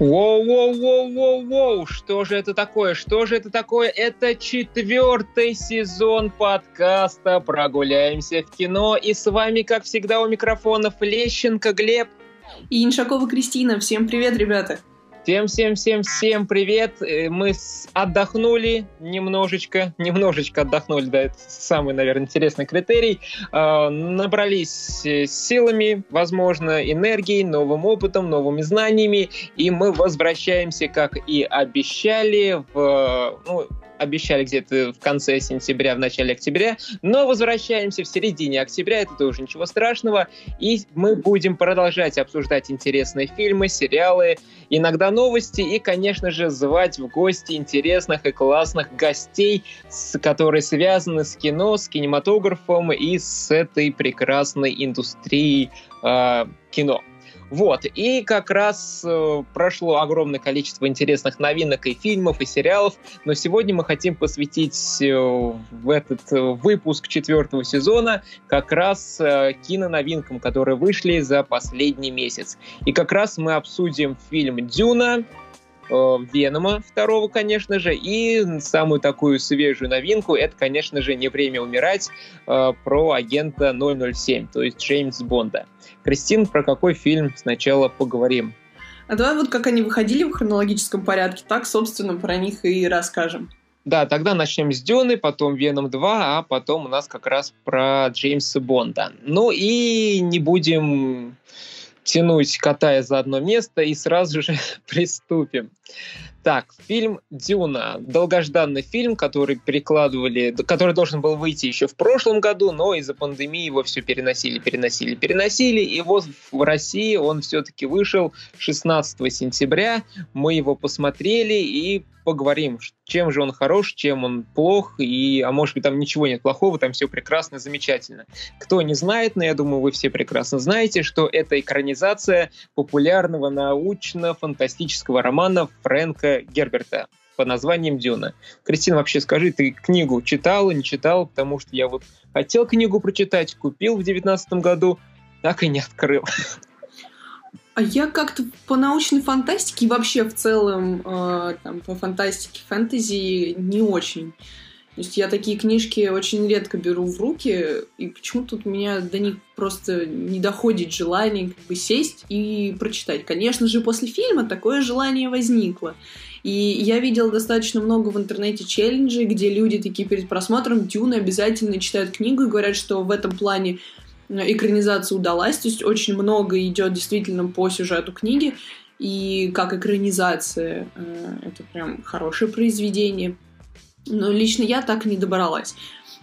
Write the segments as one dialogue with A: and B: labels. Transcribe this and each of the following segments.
A: Воу-воу-воу-воу-воу! Что же это такое? Что же это такое? Это четвертый сезон подкаста «Прогуляемся в кино». И с вами, как всегда, у микрофонов Лещенко Глеб.
B: И Иншакова Кристина. Всем привет, ребята!
A: Всем-всем-всем-всем привет! Э, мы отдохнули немножечко, немножечко отдохнули, да, это самый, наверное, интересный критерий. А, набрались э, силами, возможно, энергией, новым опытом, новыми знаниями, и мы возвращаемся, как и обещали, в, ну, обещали где-то в конце сентября, в начале октября, но возвращаемся в середине октября, это тоже ничего страшного, и мы будем продолжать обсуждать интересные фильмы, сериалы, иногда новости и, конечно же, звать в гости интересных и классных гостей, с, которые связаны с кино, с кинематографом и с этой прекрасной индустрией э, кино. Вот, и как раз э, прошло огромное количество интересных новинок и фильмов, и сериалов, но сегодня мы хотим посвятить э, в этот э, выпуск четвертого сезона как раз э, киноновинкам, которые вышли за последний месяц. И как раз мы обсудим фильм «Дюна», Венома второго, конечно же, и самую такую свежую новинку, это, конечно же, «Не время умирать» э, про агента 007, то есть Джеймс Бонда. Кристин, про какой фильм сначала поговорим?
B: А давай вот как они выходили в хронологическом порядке, так, собственно, про них и расскажем.
A: Да, тогда начнем с Дюны, потом Веном 2, а потом у нас как раз про Джеймса Бонда. Ну и не будем тянуть кота за одно место и сразу же приступим. Так, фильм «Дюна». Долгожданный фильм, который перекладывали, который должен был выйти еще в прошлом году, но из-за пандемии его все переносили, переносили, переносили. И вот в России он все-таки вышел 16 сентября. Мы его посмотрели и поговорим, чем же он хорош, чем он плох, и, а может быть там ничего нет плохого, там все прекрасно, замечательно. Кто не знает, но я думаю, вы все прекрасно знаете, что это экранизация популярного научно-фантастического романа Фрэнка Герберта под названием «Дюна». Кристина, вообще скажи, ты книгу читала, не читала? Потому что я вот хотел книгу прочитать, купил в девятнадцатом году, так и не открыл.
B: А я как-то по научной фантастике вообще в целом э, там, по фантастике, фэнтези не очень. То есть я такие книжки очень редко беру в руки, и почему-то у меня до них просто не доходит желание как бы сесть и прочитать. Конечно же, после фильма такое желание возникло. И я видела достаточно много в интернете челленджей, где люди такие перед просмотром Дюны обязательно читают книгу и говорят, что в этом плане экранизация удалась, то есть очень много идет действительно по сюжету книги, и как экранизация э, это прям хорошее произведение. Но лично я так не добралась.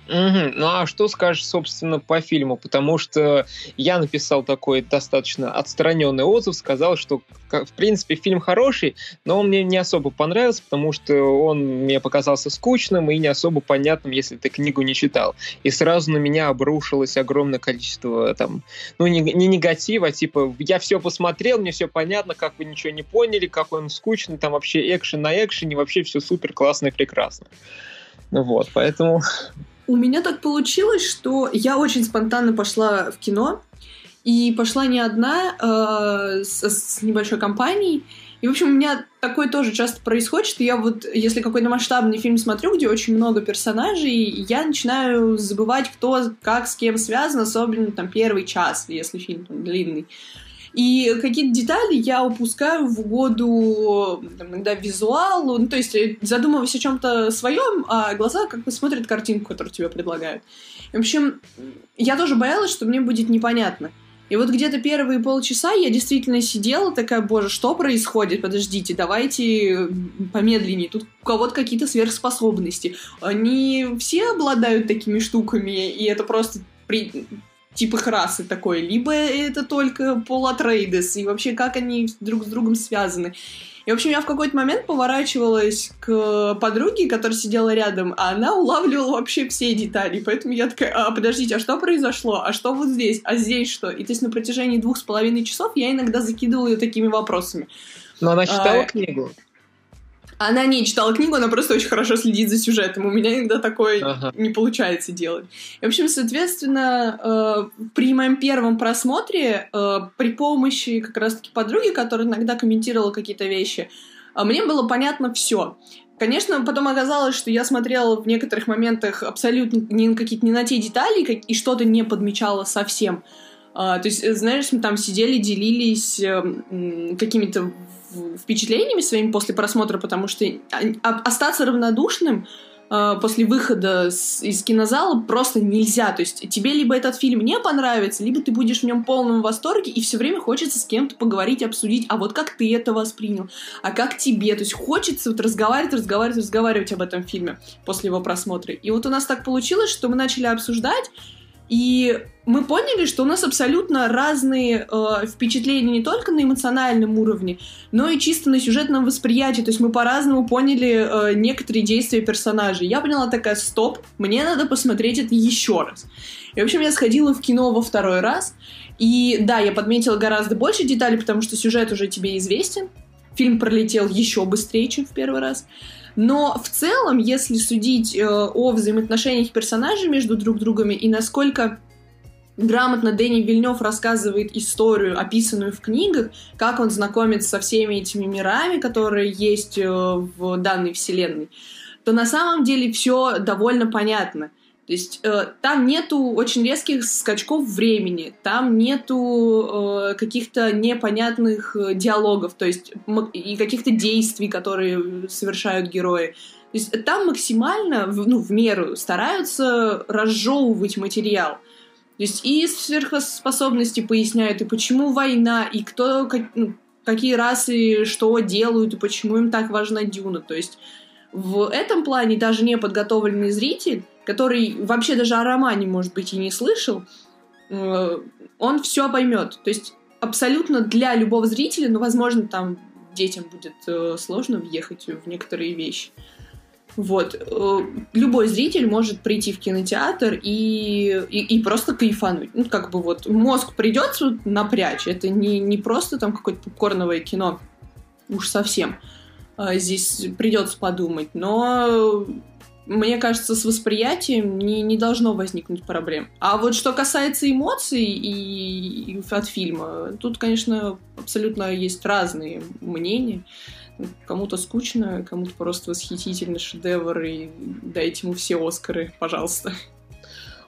A: Угу. Ну а что скажешь, собственно, по фильму? Потому что я написал такой достаточно отстраненный отзыв, сказал, что в принципе фильм хороший, но он мне не особо понравился, потому что он мне показался скучным и не особо понятным, если ты книгу не читал. И сразу на меня обрушилось огромное количество там, ну не, не негатива, типа я все посмотрел, мне все понятно, как вы ничего не поняли, как он скучный, там вообще экшен на экшене, вообще все супер классно и прекрасно. Ну вот, поэтому
B: у меня так получилось, что я очень спонтанно пошла в кино, и пошла не одна, э, с, с небольшой компанией. И, в общем, у меня такое тоже часто происходит, что я вот, если какой-то масштабный фильм смотрю, где очень много персонажей, я начинаю забывать, кто как с кем связан, особенно там первый час, если фильм там, длинный. И какие-то детали я упускаю в угоду иногда визуалу, ну, то есть э, задумываясь о чем-то своем, а глаза как бы смотрят картинку, которую тебе предлагают. В общем, я тоже боялась, что мне будет непонятно. И вот где-то первые полчаса я действительно сидела такая, боже, что происходит? Подождите, давайте помедленнее. Тут у кого-то какие-то сверхспособности. Они все обладают такими штуками, и это просто при тип их расы такой, либо это только полатрейдес, и вообще как они друг с другом связаны. И, в общем, я в какой-то момент поворачивалась к подруге, которая сидела рядом, а она улавливала вообще все детали. Поэтому я такая, а, подождите, а что произошло? А что вот здесь? А здесь что? И то есть на протяжении двух с половиной часов я иногда закидывала ее такими вопросами.
A: Но она читала а, книгу?
B: Она не читала книгу, она просто очень хорошо следит за сюжетом. У меня иногда такое ага. не получается делать. И, в общем, соответственно, э, при моем первом просмотре, э, при помощи как раз-таки подруги, которая иногда комментировала какие-то вещи, э, мне было понятно все. Конечно, потом оказалось, что я смотрела в некоторых моментах абсолютно не, какие-то не на те детали и что-то не подмечала совсем. Uh, то есть, знаешь, мы там сидели, делились uh, какими-то впечатлениями своими после просмотра, потому что остаться равнодушным э, после выхода из кинозала просто нельзя. То есть тебе либо этот фильм не понравится, либо ты будешь в нем полном восторге, и все время хочется с кем-то поговорить, обсудить, а вот как ты это воспринял, а как тебе. То есть хочется вот разговаривать, разговаривать, разговаривать об этом фильме после его просмотра. И вот у нас так получилось, что мы начали обсуждать, и мы поняли, что у нас абсолютно разные э, впечатления не только на эмоциональном уровне, но и чисто на сюжетном восприятии. То есть мы по-разному поняли э, некоторые действия персонажей. Я поняла такая, стоп, мне надо посмотреть это еще раз. И, в общем, я сходила в кино во второй раз. И да, я подметила гораздо больше деталей, потому что сюжет уже тебе известен. Фильм пролетел еще быстрее, чем в первый раз. Но в целом, если судить э, о взаимоотношениях персонажей между друг другами и насколько грамотно Дэнни Вильнев рассказывает историю, описанную в книгах, как он знакомится со всеми этими мирами, которые есть э, в данной вселенной, то на самом деле все довольно понятно. То есть э, там нету очень резких скачков времени, там нету э, каких-то непонятных э, диалогов, то есть и каких-то действий, которые совершают герои. То есть там максимально, ну, в меру стараются разжевывать материал. То есть и сверхспособности поясняют, и почему война, и кто, как, ну, какие расы что делают, и почему им так важна Дюна. То есть в этом плане даже неподготовленный зритель который вообще даже о романе, может быть, и не слышал, э, он все поймет. То есть абсолютно для любого зрителя, ну, возможно, там детям будет э, сложно въехать в некоторые вещи. Вот. Э, любой зритель может прийти в кинотеатр и, и, и просто кайфануть. Ну, как бы вот мозг придется напрячь. Это не, не просто там какое-то попкорновое кино. Уж совсем. Здесь придется подумать. Но мне кажется, с восприятием не, не должно возникнуть проблем. А вот что касается эмоций и, и от фильма, тут, конечно, абсолютно есть разные мнения. Кому-то скучно, кому-то просто восхитительный шедевр, и дайте ему все Оскары, пожалуйста.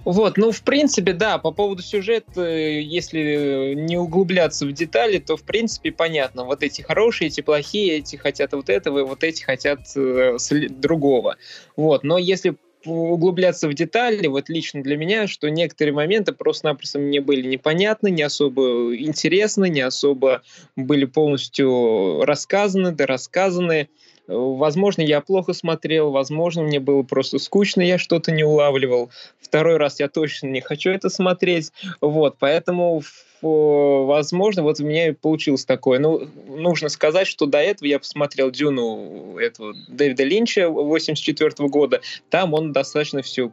A: Вот, ну, в принципе, да, по поводу сюжета, если не углубляться в детали, то, в принципе, понятно. Вот эти хорошие, эти плохие, эти хотят вот этого, вот эти хотят э, другого. Вот, но если углубляться в детали, вот лично для меня, что некоторые моменты просто-напросто мне были непонятны, не особо интересны, не особо были полностью рассказаны, да рассказаны. Возможно, я плохо смотрел, возможно, мне было просто скучно, я что-то не улавливал. Второй раз я точно не хочу это смотреть. Вот, поэтому возможно, вот у меня получилось такое. Ну, нужно сказать, что до этого я посмотрел Дюну этого Дэвида Линча 84 года. Там он достаточно все,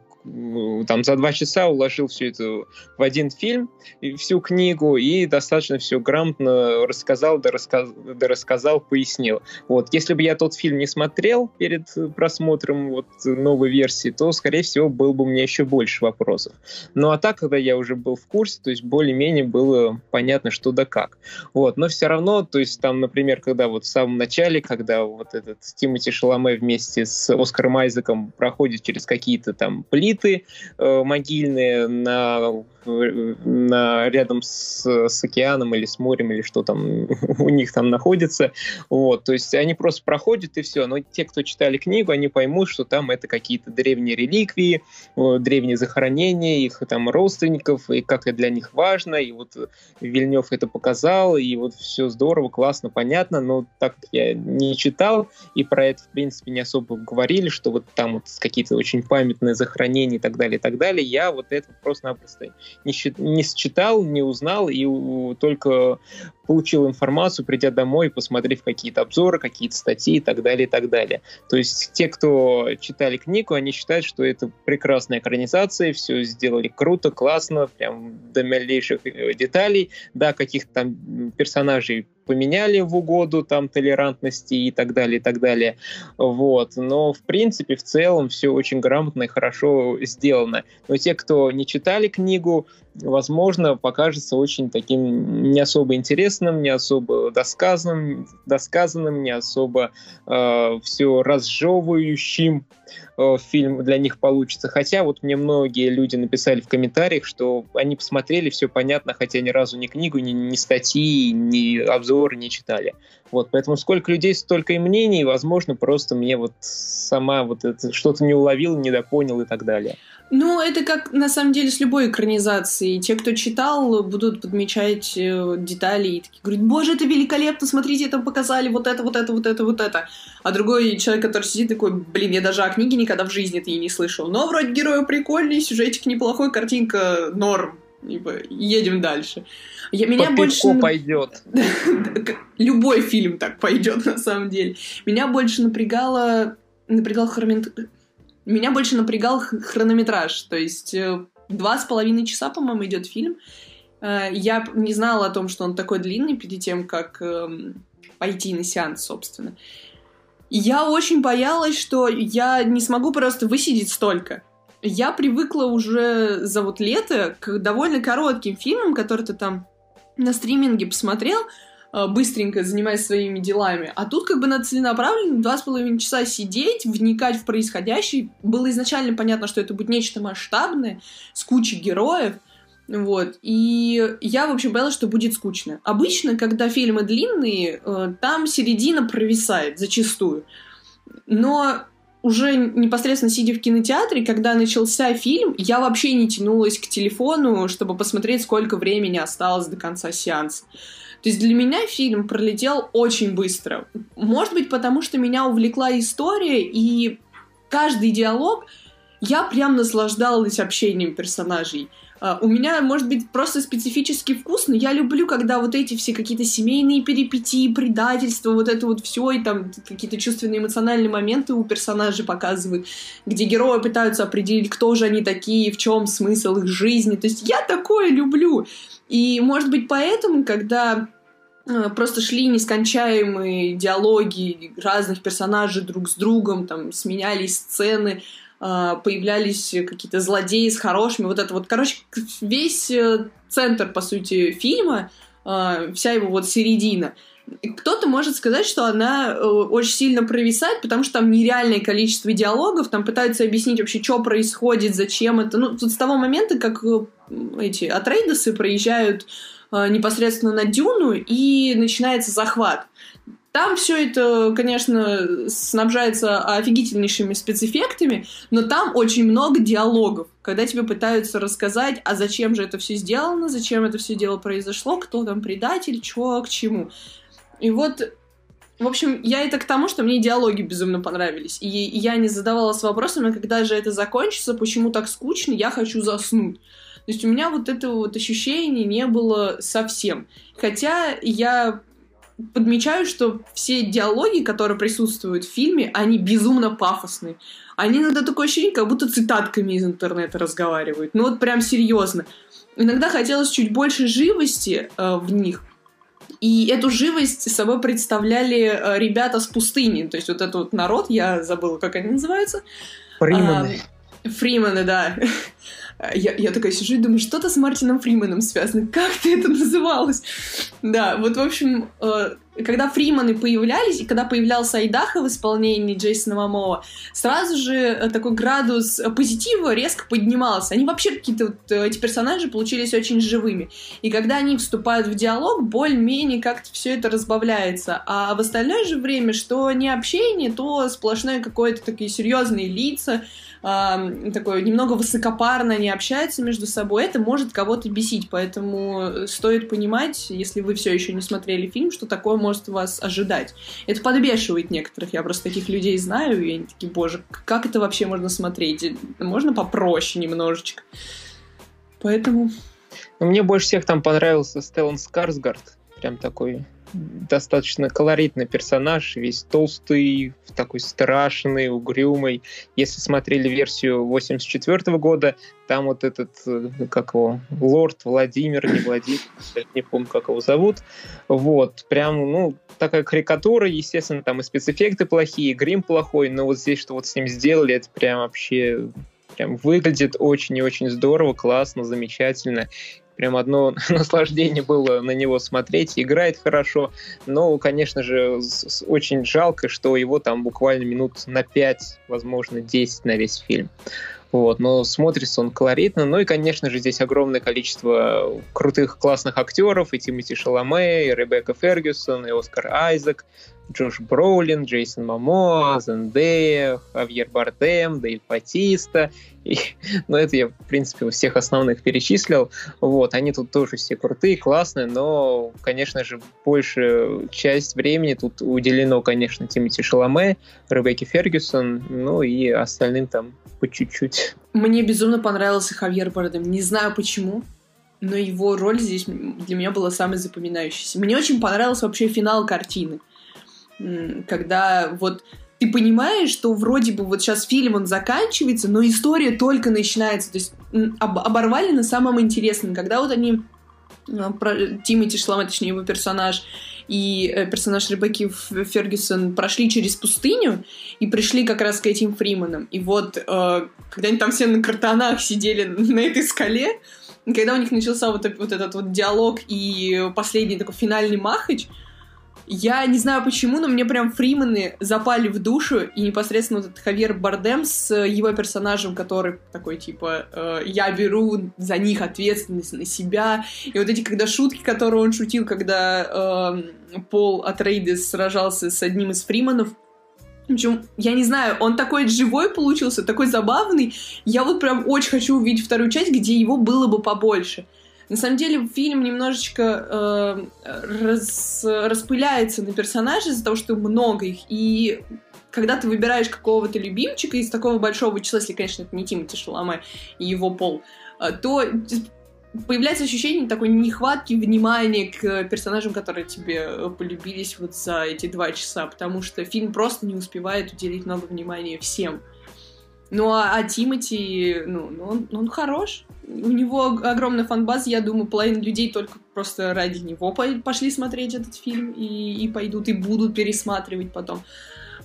A: там за два часа уложил все это в один фильм, всю книгу, и достаточно все грамотно рассказал, да, рассказ, да рассказал, пояснил. Вот, если бы я тот фильм не смотрел перед просмотром вот новой версии, то, скорее всего, был бы у меня еще больше вопросов. Ну, а так, когда я уже был в курсе, то есть более-менее было было понятно, что да как. Вот, но все равно, то есть там, например, когда вот в самом начале, когда вот этот Тимоти Шаломе вместе с Оскаром Айзеком проходит через какие-то там плиты э, могильные на на, рядом с, с океаном или с морем, или что там у них там находится. Вот, то есть они просто проходят и все. Но те, кто читали книгу, они поймут, что там это какие-то древние реликвии, древние захоронения, их там родственников, и как это для них важно. И вот Вильнев это показал, и вот все здорово, классно, понятно. Но так я не читал, и про это, в принципе, не особо говорили, что вот там вот какие-то очень памятные захоронения и так далее, и так далее, я вот это просто-напросто не, не считал, не узнал и только получил информацию, придя домой, посмотрев какие-то обзоры, какие-то статьи и так далее, и так далее. То есть те, кто читали книгу, они считают, что это прекрасная экранизация, все сделали круто, классно, прям до малейших э, деталей. Да, каких-то там персонажей поменяли в угоду там толерантности и так далее, и так далее. Вот. Но, в принципе, в целом все очень грамотно и хорошо сделано. Но те, кто не читали книгу, возможно, покажется очень таким не особо интересным, не особо досказанным, досказанным не особо э, все разжевывающим э, фильм для них получится. Хотя вот мне многие люди написали в комментариях, что они посмотрели, все понятно, хотя ни разу ни книгу, ни, ни статьи, ни обзоры не читали. Вот, поэтому сколько людей, столько и мнений, возможно, просто мне вот сама вот это что-то не уловил, недопонял и так далее.
B: Ну, это как на самом деле с любой экранизацией. Те, кто читал, будут подмечать э, детали и такие говорят, боже, это великолепно, смотрите, там показали вот это, вот это, вот это, вот это. А другой человек, который сидит такой, блин, я даже о книге никогда в жизни это и не слышал. Но вроде героя прикольный, сюжетик неплохой, картинка норм. Типа, едем дальше.
A: Я, меня По больше... пойдет.
B: Любой фильм так пойдет, на самом деле. Меня больше напрягало напрягал хромент меня больше напрягал хронометраж, то есть э, два с половиной часа, по-моему, идет фильм. Э, я не знала о том, что он такой длинный перед тем, как эм, пойти на сеанс, собственно. Я очень боялась, что я не смогу просто высидеть столько. Я привыкла уже за вот лето к довольно коротким фильмам, которые ты там на стриминге посмотрел, Э, быстренько занимаясь своими делами. А тут как бы надо целенаправленно два с половиной часа сидеть, вникать в происходящее. Было изначально понятно, что это будет нечто масштабное, с кучей героев. Вот. И я, в общем, боялась, что будет скучно. Обычно, когда фильмы длинные, э, там середина провисает зачастую. Но уже непосредственно сидя в кинотеатре, когда начался фильм, я вообще не тянулась к телефону, чтобы посмотреть, сколько времени осталось до конца сеанса. То есть для меня фильм пролетел очень быстро. Может быть, потому что меня увлекла история, и каждый диалог я прям наслаждалась общением персонажей. Uh, у меня, может быть, просто специфический вкус, но я люблю, когда вот эти все какие-то семейные перипетии, предательства, вот это вот все, и там какие-то чувственные эмоциональные моменты у персонажей показывают, где герои пытаются определить, кто же они такие, в чем смысл их жизни. То есть я такое люблю. И, может быть, поэтому, когда э, просто шли нескончаемые диалоги разных персонажей друг с другом, там сменялись сцены, появлялись какие-то злодеи с хорошими, вот это вот, короче, весь э, центр, по сути, фильма, вся его вот середина, кто-то может сказать, что она э, очень сильно провисает, потому что там нереальное количество диалогов, там пытаются объяснить вообще, что происходит, зачем это. Ну, тут с того момента, как э, эти Атрейдесы проезжают непосредственно на Дюну, и начинается захват. Там все это, конечно, снабжается офигительнейшими спецэффектами, но там очень много диалогов, когда тебе пытаются рассказать, а зачем же это все сделано, зачем это все дело произошло, кто там предатель, что к чему. И вот, в общем, я это к тому, что мне диалоги безумно понравились. И, я не задавалась вопросами, когда же это закончится, почему так скучно, я хочу заснуть. То есть у меня вот этого вот ощущения не было совсем. Хотя я подмечаю, что все диалоги, которые присутствуют в фильме, они безумно пафосные. Они иногда такое ощущение, как будто цитатками из интернета разговаривают. Ну вот прям серьезно. Иногда хотелось чуть больше живости э, в них, и эту живость собой представляли э, ребята с пустыни. То есть вот этот вот народ, я забыла, как они называются.
A: Фримены.
B: А, Фримены, да. Я, я такая сижу и думаю, что-то с Мартином Фрименом связано. Как ты это называлось? Да, вот, в общем, э, когда Фриманы появлялись, и когда появлялся Айдаха в исполнении Джейсона Мамова, сразу же э, такой градус позитива резко поднимался. Они вообще какие-то вот, э, эти персонажи получились очень живыми. И когда они вступают в диалог, более-менее как-то все это разбавляется. А в остальное же время, что не общение, то сплошное какое-то такие серьезные лица, э, такое немного высокопарно они общаются между собой, это может кого-то бесить. Поэтому стоит понимать, если вы все еще не смотрели фильм, что такое может вас ожидать. Это подбешивает некоторых. Я просто таких людей знаю, и они такие, боже, как это вообще можно смотреть? Можно попроще немножечко. Поэтому...
A: Ну, мне больше всех там понравился Стеллан Скарсгард. Прям такой достаточно колоритный персонаж, весь толстый, такой страшный, угрюмый. Если смотрели версию 84 года, там вот этот, э, как его, лорд Владимир, не Владимир, не помню, как его зовут. Вот, прям, ну, такая карикатура, естественно, там и спецэффекты плохие, и грим плохой, но вот здесь, что вот с ним сделали, это прям вообще прям выглядит очень и очень здорово, классно, замечательно прям одно наслаждение было на него смотреть. Играет хорошо, но, конечно же, очень жалко, что его там буквально минут на 5, возможно, 10 на весь фильм. Вот, но смотрится он колоритно. Ну и, конечно же, здесь огромное количество крутых, классных актеров. И Тимоти Шаломе, и Ребекка Фергюсон, и Оскар Айзек. Джош Броулин, Джейсон Мамо, Зендея, Хавьер Бардем, Дэйв Батиста. И, ну, это я, в принципе, всех основных перечислил. Вот, они тут тоже все крутые, классные, но, конечно же, большая часть времени тут уделено, конечно, Тимати Шаломе, Ребекке Фергюсон, ну и остальным там по чуть-чуть.
B: Мне безумно понравился Хавьер Бардем. Не знаю почему, но его роль здесь для меня была самой запоминающейся. Мне очень понравился вообще финал картины когда вот ты понимаешь, что вроде бы вот сейчас фильм он заканчивается, но история только начинается. То есть об оборвали на самом интересном. Когда вот они а, про Тимати Шлама, точнее его персонаж, и э, персонаж Ребекки Фергюсон прошли через пустыню и пришли как раз к этим Фриманам. И вот, э, когда они там все на картонах сидели на этой скале, когда у них начался вот, вот этот вот диалог и последний такой финальный махач, я не знаю почему, но мне прям Фримены запали в душу, и непосредственно вот этот Хавьер Бардем с его персонажем, который такой, типа, э, я беру за них ответственность на себя, и вот эти, когда шутки, которые он шутил, когда э, Пол Атрейдес сражался с одним из Фриманов, общем, я не знаю, он такой живой получился, такой забавный. Я вот прям очень хочу увидеть вторую часть, где его было бы побольше. На самом деле фильм немножечко э, рас, распыляется на персонажей из-за того, что много их. И когда ты выбираешь какого-то любимчика из такого большого числа, если, конечно, это не Тимати Шаломе и его пол, э, то появляется ощущение такой нехватки внимания к персонажам, которые тебе э, полюбились вот за эти два часа, потому что фильм просто не успевает уделить много внимания всем. Ну а, а Тимати, ну, ну он, он хорош, у него огромная фанбаза, я думаю, половина людей только просто ради него пошли смотреть этот фильм и, и пойдут и будут пересматривать потом.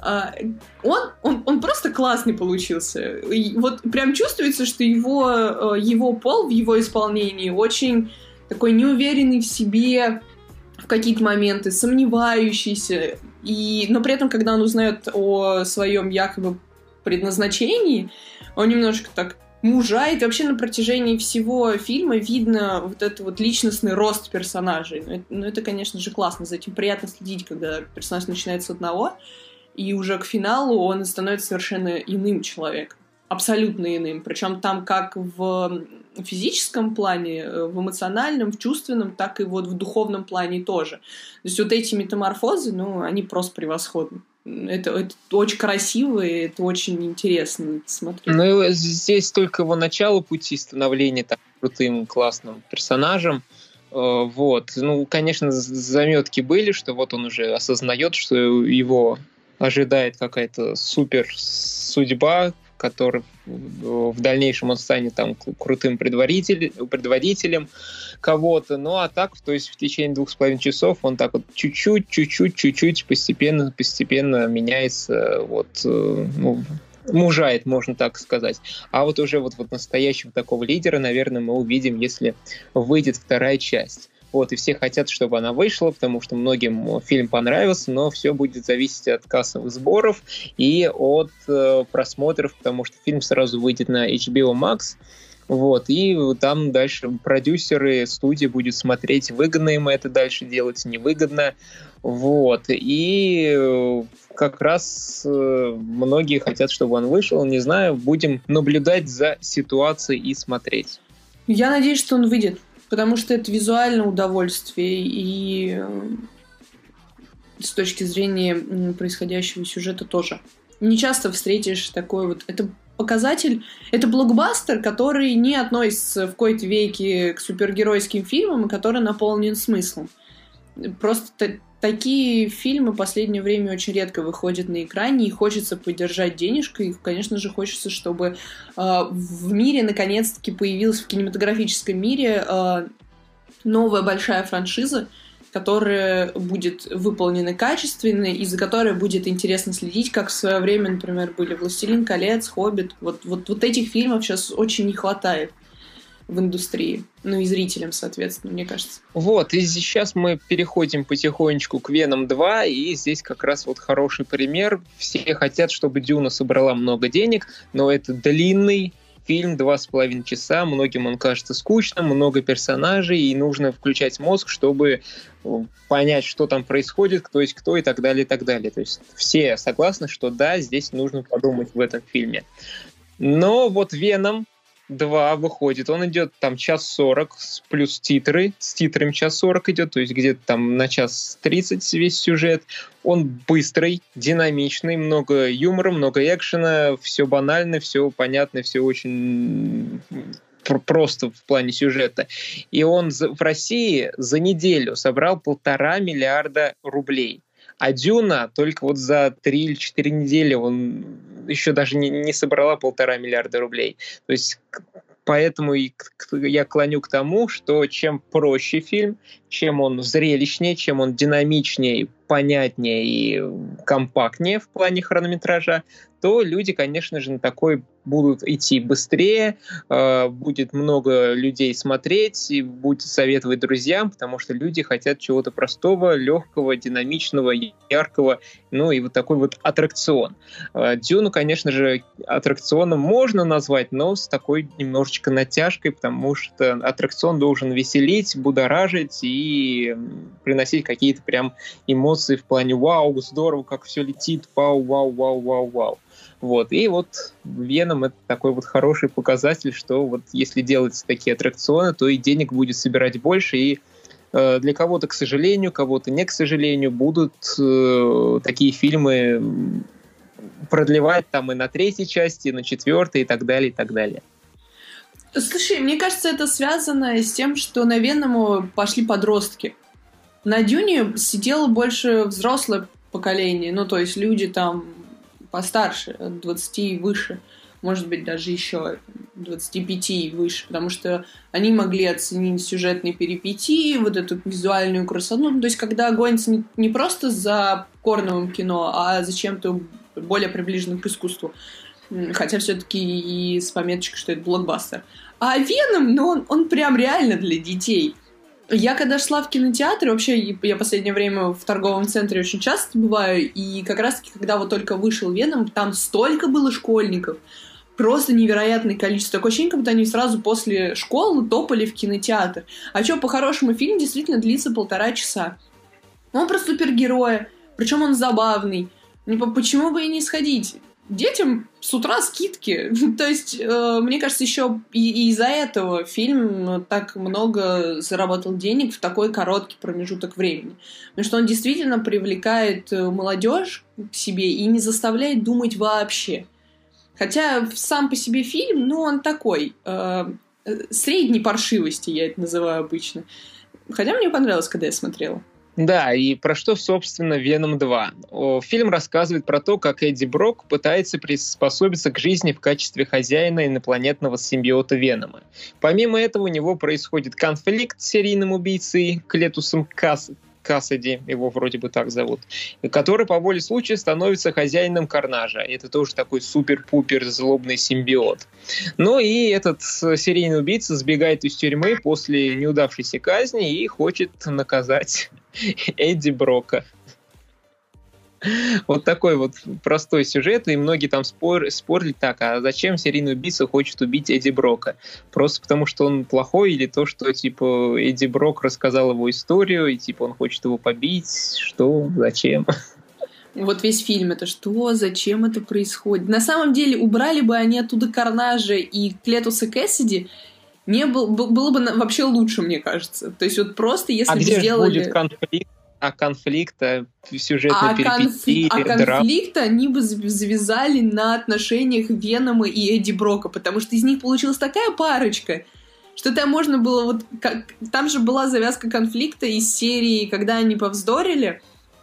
B: Uh, он, он, он просто классный получился. И вот прям чувствуется, что его, uh, его пол в его исполнении очень такой неуверенный в себе в какие-то моменты, сомневающийся. И, но при этом, когда он узнает о своем якобы предназначении, он немножко так мужает. Вообще на протяжении всего фильма видно вот этот вот личностный рост персонажей. Ну это, ну, это, конечно же, классно. За этим приятно следить, когда персонаж начинает с одного, и уже к финалу он становится совершенно иным человеком. Абсолютно иным. Причем там как в физическом плане, в эмоциональном, в чувственном, так и вот в духовном плане тоже. То есть вот эти метаморфозы, ну, они просто превосходны. Это, это очень красиво, и это очень интересно смотреть.
A: Ну, здесь только его начало пути становления так крутым, классным персонажем. Э, вот. Ну, конечно, заметки были, что вот он уже осознает, что его ожидает какая-то супер судьба, который в дальнейшем он станет там крутым предводителем кого-то. Ну а так, то есть в течение двух с половиной часов он так вот чуть-чуть, чуть-чуть, чуть-чуть постепенно, постепенно меняется вот э, ну, мужает, можно так сказать. А вот уже вот, вот настоящего такого лидера, наверное, мы увидим, если выйдет вторая часть. Вот, и все хотят, чтобы она вышла, потому что многим фильм понравился, но все будет зависеть от кассовых сборов и от э, просмотров, потому что фильм сразу выйдет на HBO Max. Вот, и там дальше продюсеры, студия будет смотреть, выгодно им это дальше делать, невыгодно. Вот, и э, как раз э, многие хотят, чтобы он вышел, не знаю, будем наблюдать за ситуацией и смотреть.
B: Я надеюсь, что он выйдет потому что это визуальное удовольствие и э, с точки зрения происходящего сюжета тоже. Не часто встретишь такой вот... Это показатель... Это блокбастер, который не относится в какой-то веке к супергеройским фильмам, который наполнен смыслом. Просто такие фильмы в последнее время очень редко выходят на экране, и хочется поддержать денежкой, и, конечно же, хочется, чтобы э, в мире наконец-таки появилась в кинематографическом мире э, новая большая франшиза, которая будет выполнена качественно и за которой будет интересно следить, как в свое время, например, были «Властелин колец», «Хоббит». Вот, вот, вот этих фильмов сейчас очень не хватает в индустрии. Ну и зрителям, соответственно, мне кажется.
A: Вот, и сейчас мы переходим потихонечку к Веном 2, и здесь как раз вот хороший пример. Все хотят, чтобы Дюна собрала много денег, но это длинный фильм, два с половиной часа, многим он кажется скучным, много персонажей, и нужно включать мозг, чтобы э, понять, что там происходит, кто есть кто и так далее, и так далее. То есть все согласны, что да, здесь нужно подумать в этом фильме. Но вот Веном 2 выходит. Он идет там час 40 плюс титры. С титрами час 40 идет, то есть где-то там на час 30 весь сюжет. Он быстрый, динамичный, много юмора, много экшена, все банально, все понятно, все очень просто в плане сюжета. И он в России за неделю собрал полтора миллиарда рублей. А Дюна только вот за три или четыре недели он еще даже не, не собрала полтора миллиарда рублей. То есть поэтому я клоню к тому, что чем проще фильм, чем он зрелищнее, чем он динамичнее, понятнее и компактнее в плане хронометража, то люди, конечно же, на такой будут идти быстрее, э, будет много людей смотреть, и будет советовать друзьям, потому что люди хотят чего-то простого, легкого, динамичного, яркого, ну и вот такой вот аттракцион. Э, Дюну, конечно же, аттракционом можно назвать, но с такой немножечко натяжкой, потому что аттракцион должен веселить, будоражить и приносить какие-то прям эмоции в плане «Вау, здорово, как все летит, вау, вау, вау, вау, вау». Вот. И вот Веном это такой вот хороший показатель, что вот если делать такие аттракционы, то и денег будет собирать больше, и э, для кого-то, к сожалению, кого-то не к сожалению, будут э, такие фильмы продлевать там и на третьей части, и на четвертой, и так далее, и так далее.
B: Слушай, мне кажется, это связано с тем, что на Веному пошли подростки. На Дюне сидело больше взрослое поколение, ну, то есть люди там постарше, 20 и выше, может быть, даже еще 25 и выше, потому что они могли оценить сюжетные перипетии, вот эту визуальную красоту. Ну, то есть, когда гонится не, не просто за корновым кино, а за чем-то более приближенным к искусству. Хотя все-таки и с пометочкой, что это блокбастер. А Веном, ну, он, он прям реально для детей. Я когда шла в кинотеатр, вообще я последнее время в торговом центре очень часто бываю, и как раз-таки, когда вот только вышел Веном, там столько было школьников, просто невероятное количество. Такое ощущение, как будто они сразу после школы топали в кинотеатр. А что, по-хорошему, фильм действительно длится полтора часа. Он про супергероя, причем он забавный. Почему бы и не сходить? Детям с утра скидки. То есть, э, мне кажется, еще и, из-за этого фильм так много заработал денег в такой короткий промежуток времени. Потому что он действительно привлекает э, молодежь к себе и не заставляет думать вообще. Хотя сам по себе фильм, ну, он такой, э, средней паршивости, я это называю обычно. Хотя мне понравилось, когда я смотрела.
A: Да, и про что, собственно, «Веном 2». Фильм рассказывает про то, как Эдди Брок пытается приспособиться к жизни в качестве хозяина инопланетного симбиота Венома. Помимо этого, у него происходит конфликт с серийным убийцей Клетусом Касс Кассади, его вроде бы так зовут, который по воле случая становится хозяином Карнажа. Это тоже такой супер-пупер злобный симбиот. Ну и этот серийный убийца сбегает из тюрьмы после неудавшейся казни и хочет наказать Эдди Брока. Вот такой вот простой сюжет, и многие там спор, спорили так, а зачем серийный убийца хочет убить Эдди Брока? Просто потому, что он плохой, или то, что, типа, Эдди Брок рассказал его историю, и, типа, он хочет его побить? Что? Зачем?
B: Вот весь фильм это что, зачем это происходит? На самом деле, убрали бы они оттуда Карнажа и Клетуса Кэссиди, не был, было бы вообще лучше, мне кажется. То есть вот просто если
A: а
B: бы
A: где
B: сделали...
A: будет конфликт? А конфликта, сюжетной а
B: перипетии, конф... А конфликт они бы завязали на отношениях Венома и Эдди Брока, потому что из них получилась такая парочка, что там можно было вот... Как... Там же была завязка конфликта из серии, когда они повздорили,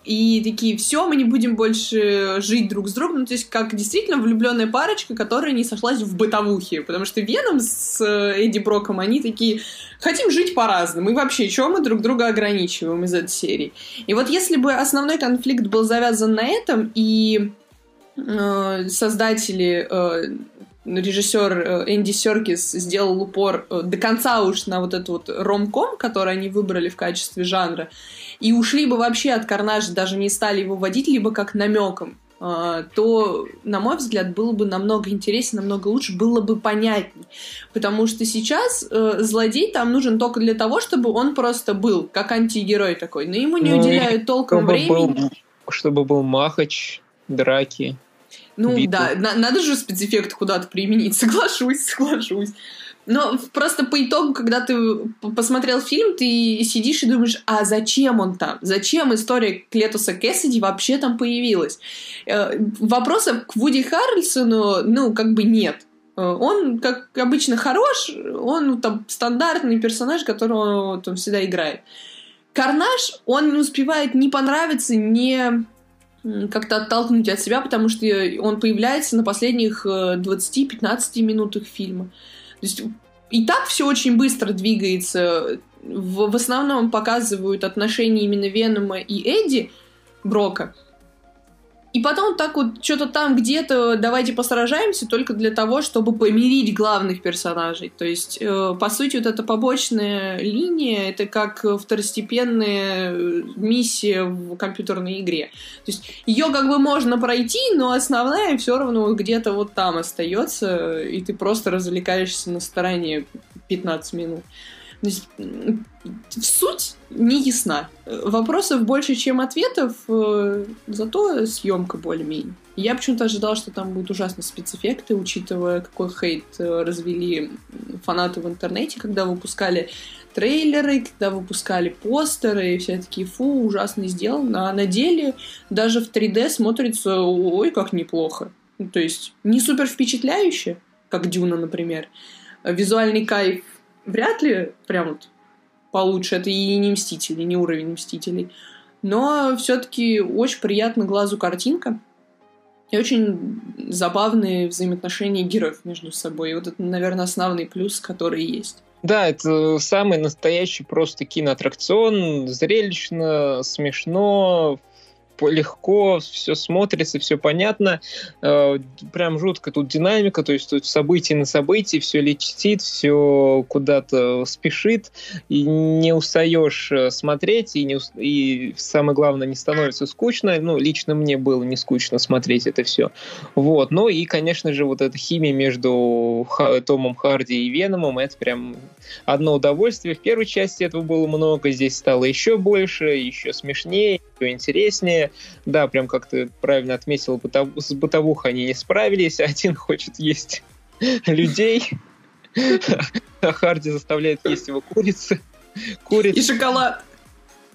B: и такие, все, мы не будем больше жить друг с другом. Ну, то есть, как действительно влюбленная парочка, которая не сошлась в бытовухе. Потому что Веном с э, Эдди Броком, они такие, хотим жить по-разному. И вообще, чем мы друг друга ограничиваем из этой серии? И вот если бы основной конфликт был завязан на этом, и э, создатели э, режиссер э, Энди Серкис сделал упор э, до конца уж на вот эту вот ромком, который они выбрали в качестве жанра, и ушли бы вообще от Карнажа, даже не стали его водить, либо как намеком, э, то, на мой взгляд, было бы намного интереснее, намного лучше, было бы понятней. Потому что сейчас э, злодей там нужен только для того, чтобы он просто был, как антигерой такой. Но ему не ну, уделяют толком времени.
A: Был, чтобы был махач, драки.
B: Ну битву. да, на, надо же спецэффект куда-то применить, соглашусь, соглашусь. Но просто по итогу, когда ты посмотрел фильм, ты сидишь и думаешь, а зачем он там? Зачем история Клетуса Кэссиди вообще там появилась? Э, вопросов к Вуди Харрельсону, ну, как бы нет. Э, он, как обычно, хорош, он там стандартный персонаж, которого он там всегда играет. Карнаж, он не успевает не понравиться, не как-то оттолкнуть от себя, потому что он появляется на последних 20-15 э, минутах фильма. То есть и так все очень быстро двигается. В, в основном показывают отношения именно Венома и Эдди Брока. И потом так вот что-то там где-то давайте посражаемся только для того, чтобы помирить главных персонажей. То есть, э, по сути, вот эта побочная линия — это как второстепенная э, миссия в компьютерной игре. То есть ее как бы можно пройти, но основная все равно где-то вот там остается, и ты просто развлекаешься на стороне 15 минут. Суть не ясна. Вопросов больше, чем ответов, э, зато съемка более-менее. Я почему-то ожидала, что там будут ужасные спецэффекты, учитывая, какой хейт э, развели фанаты в интернете, когда выпускали трейлеры, когда выпускали постеры, и все такие, фу, ужасно сделано. А на деле даже в 3D смотрится, ой, как неплохо. Ну, то есть не супер впечатляюще, как Дюна, например. Визуальный кайф вряд ли прям вот получше. Это и не Мстители, не уровень Мстителей. Но все-таки очень приятно глазу картинка. И очень забавные взаимоотношения героев между собой. И вот это, наверное, основный плюс, который есть.
A: Да, это самый настоящий просто киноаттракцион. Зрелищно, смешно, легко, все смотрится, все понятно. Э, прям жутко тут динамика, то есть тут событие на событие, все летит, все куда-то спешит, и не устаешь э, смотреть, и, не, и самое главное, не становится скучно. Ну, лично мне было не скучно смотреть это все. Вот. Ну и, конечно же, вот эта химия между Томом Харди и Веномом, это прям одно удовольствие. В первой части этого было много, здесь стало еще больше, еще смешнее, интереснее. Да, прям как ты правильно отметил, бытов... с бытовухой они не справились. Один хочет есть людей, а Харди заставляет есть его курицы.
B: Курицы. И шоколад.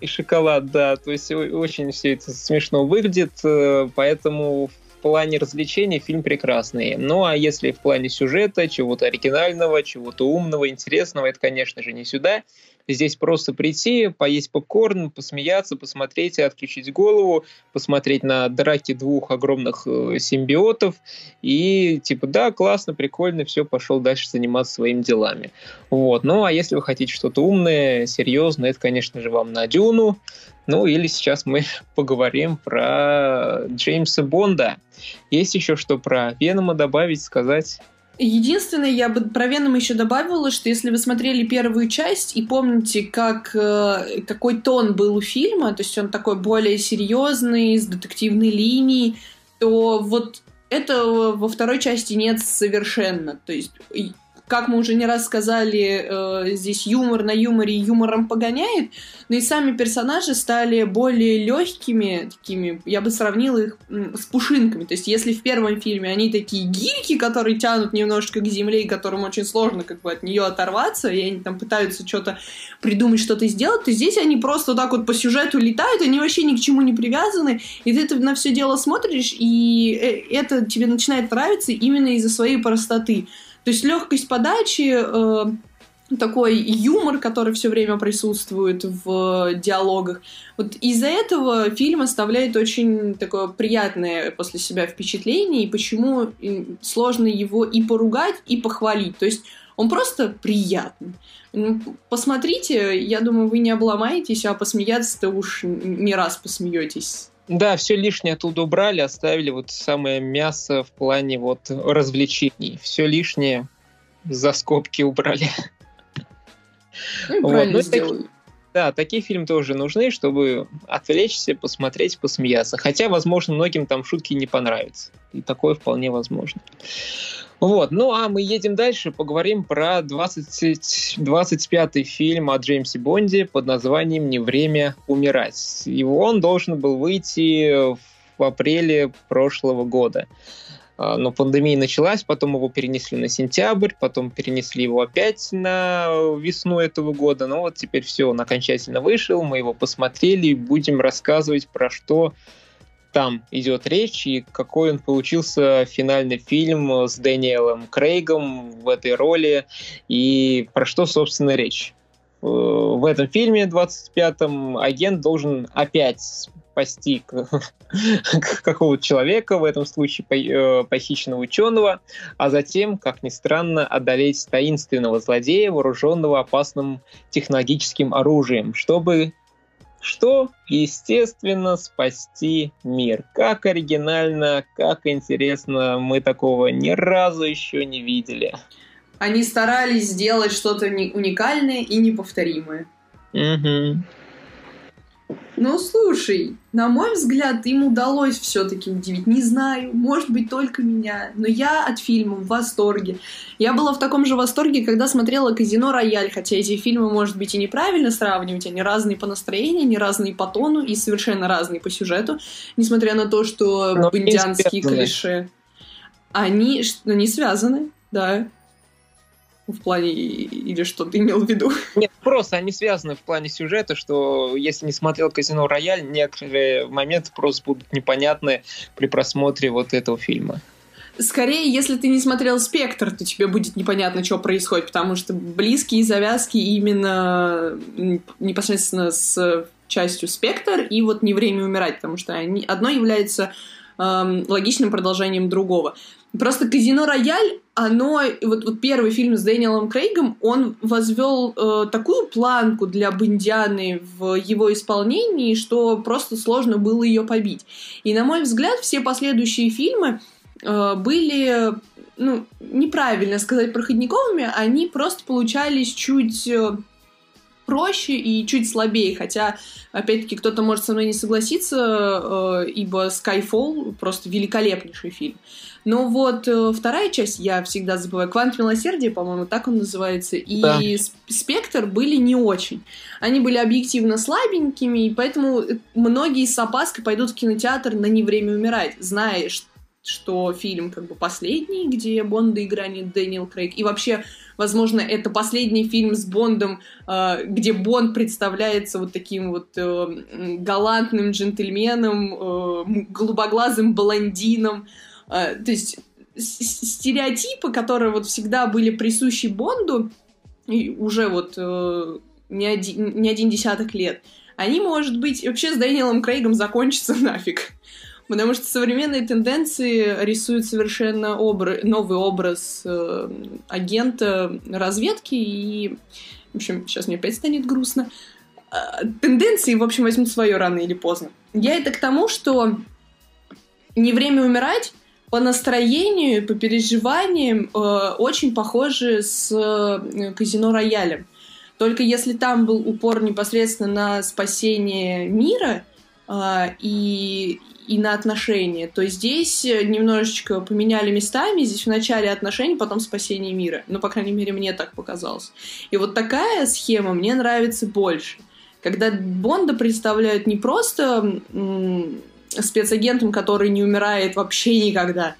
A: И шоколад, да. То есть очень все это смешно выглядит, э, поэтому плане развлечений фильм прекрасный. Ну а если в плане сюжета, чего-то оригинального, чего-то умного, интересного, это, конечно же, не сюда. Здесь просто прийти, поесть попкорн, посмеяться, посмотреть отключить голову, посмотреть на драки двух огромных э, симбиотов и типа, да, классно, прикольно, все, пошел дальше заниматься своими делами. Вот. Ну, а если вы хотите что-то умное, серьезное, это, конечно же, вам на Дюну. Ну, или сейчас мы поговорим про Джеймса Бонда. Есть еще что про Венома добавить, сказать?
B: Единственное, я бы про Веном еще добавила, что если вы смотрели первую часть и помните, как, э, какой тон был у фильма, то есть он такой более серьезный, с детективной линией, то вот этого во второй части нет совершенно. То есть как мы уже не раз сказали, э, здесь юмор на юморе юмором погоняет, но и сами персонажи стали более легкими, такими, я бы сравнила их с пушинками. То есть, если в первом фильме они такие гирьки, которые тянут немножечко к земле, и которым очень сложно как бы от нее оторваться, и они там пытаются что-то придумать, что-то сделать, то здесь они просто так вот по сюжету летают, они вообще ни к чему не привязаны, и ты на все дело смотришь, и э, это тебе начинает нравиться именно из-за своей простоты. То есть легкость подачи, э, такой юмор, который все время присутствует в диалогах. Вот из-за этого фильм оставляет очень такое приятное после себя впечатление, и почему сложно его и поругать, и похвалить. То есть он просто приятный. Ну, посмотрите, я думаю, вы не обломаетесь, а посмеяться-то уж не раз посмеетесь.
A: Да, все лишнее оттуда убрали, оставили вот самое мясо в плане вот развлечений. Все лишнее за скобки убрали.
B: Ну, вот. ну, сделали.
A: Да, такие фильмы тоже нужны, чтобы отвлечься, посмотреть, посмеяться. Хотя, возможно, многим там шутки не понравятся. И такое вполне возможно. Вот, ну а мы едем дальше, поговорим про 20, 25-й фильм о Джеймсе Бонде под названием «Не время умирать». Его он должен был выйти в апреле прошлого года. А, но пандемия началась, потом его перенесли на сентябрь, потом перенесли его опять на весну этого года. Но вот теперь все, он окончательно вышел, мы его посмотрели и будем рассказывать про что там идет речь и какой он получился финальный фильм с Дэниелом Крейгом в этой роли и про что, собственно, речь. Э, в этом фильме 25-м агент должен опять спасти какого-то человека, в этом случае э, похищенного ученого, а затем, как ни странно, одолеть таинственного злодея, вооруженного опасным технологическим оружием, чтобы что, естественно, спасти мир. Как оригинально, как интересно, мы такого ни разу еще не видели.
B: Они старались сделать что-то уникальное и неповторимое.
A: Угу.
B: Ну, слушай, на мой взгляд, им удалось все-таки удивить. Не знаю, может быть, только меня, но я от фильма в восторге. Я была в таком же восторге, когда смотрела «Казино Рояль», хотя эти фильмы, может быть, и неправильно сравнивать, они разные по настроению, они разные по тону и совершенно разные по сюжету, несмотря на то, что но бандианские клише. Они, они связаны, да. В плане или что ты имел в виду?
A: Нет, просто они связаны в плане сюжета, что если не смотрел «Казино Рояль», некоторые моменты просто будут непонятны при просмотре вот этого фильма.
B: Скорее, если ты не смотрел «Спектр», то тебе будет непонятно, что происходит, потому что близкие завязки именно непосредственно с частью «Спектр» и вот «Не время умирать», потому что они, одно является эм, логичным продолжением другого. Просто «Казино Рояль», оно, вот, вот первый фильм с Дэниелом Крейгом, он возвел э, такую планку для Бондианы в его исполнении, что просто сложно было ее побить. И, на мой взгляд, все последующие фильмы э, были, ну, неправильно сказать проходниковыми, они просто получались чуть... Э, проще и чуть слабее, хотя, опять-таки, кто-то может со мной не согласиться, э, ибо Skyfall просто великолепнейший фильм. Но вот э, вторая часть, я всегда забываю, «Квант милосердия», по-моему, так он называется, и да. «Спектр» были не очень. Они были объективно слабенькими, и поэтому многие с опаской пойдут в кинотеатр на «Не время умирать», зная, что фильм как бы последний, где Бонда играет Дэниел Крейг, и вообще, возможно, это последний фильм с Бондом, э, где Бонд представляется вот таким вот э, галантным джентльменом, э, голубоглазым блондином, а, то есть стереотипы, которые вот всегда были присущи Бонду, и уже вот э, не, один, не один десяток лет, они, может быть, вообще с Дэниелом Крейгом закончатся нафиг. Потому что современные тенденции рисуют совершенно обра- новый образ э, агента разведки, и, в общем, сейчас мне опять станет грустно. Э, тенденции, в общем, возьмут свое рано или поздно. Я это к тому, что не время умирать, по настроению, по переживаниям э, очень похожи с э, казино роялем. Только если там был упор непосредственно на спасение мира э, и, и на отношения, то здесь немножечко поменяли местами. Здесь в начале отношений, потом спасение мира. Ну, по крайней мере, мне так показалось. И вот такая схема мне нравится больше. Когда Бонда представляют не просто спецагентом, который не умирает вообще никогда,